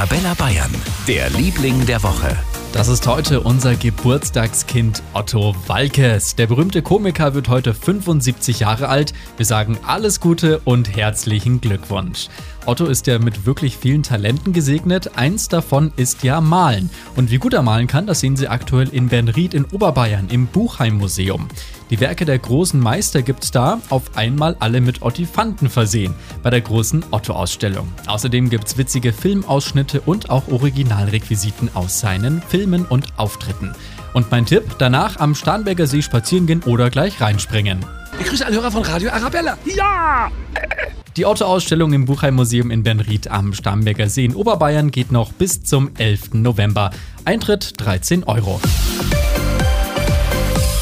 Arabella Bayern, der Liebling der Woche. Das ist heute unser Geburtstagskind Otto Walkes. Der berühmte Komiker wird heute 75 Jahre alt. Wir sagen alles Gute und herzlichen Glückwunsch. Otto ist ja mit wirklich vielen Talenten gesegnet. Eins davon ist ja Malen. Und wie gut er malen kann, das sehen Sie aktuell in Bernried in Oberbayern im Buchheim-Museum. Die Werke der großen Meister gibt's da, auf einmal alle mit Ottifanten versehen, bei der großen Otto-Ausstellung. Außerdem gibt's witzige Filmausschnitte und auch Originalrequisiten aus seinen Filmen und Auftritten. Und mein Tipp, danach am Starnberger See spazieren gehen oder gleich reinspringen. Ich grüße alle Hörer von Radio Arabella. Ja! Die Otto-Ausstellung im Buchheim-Museum in Bernried am Starnberger See in Oberbayern geht noch bis zum 11. November. Eintritt 13 Euro.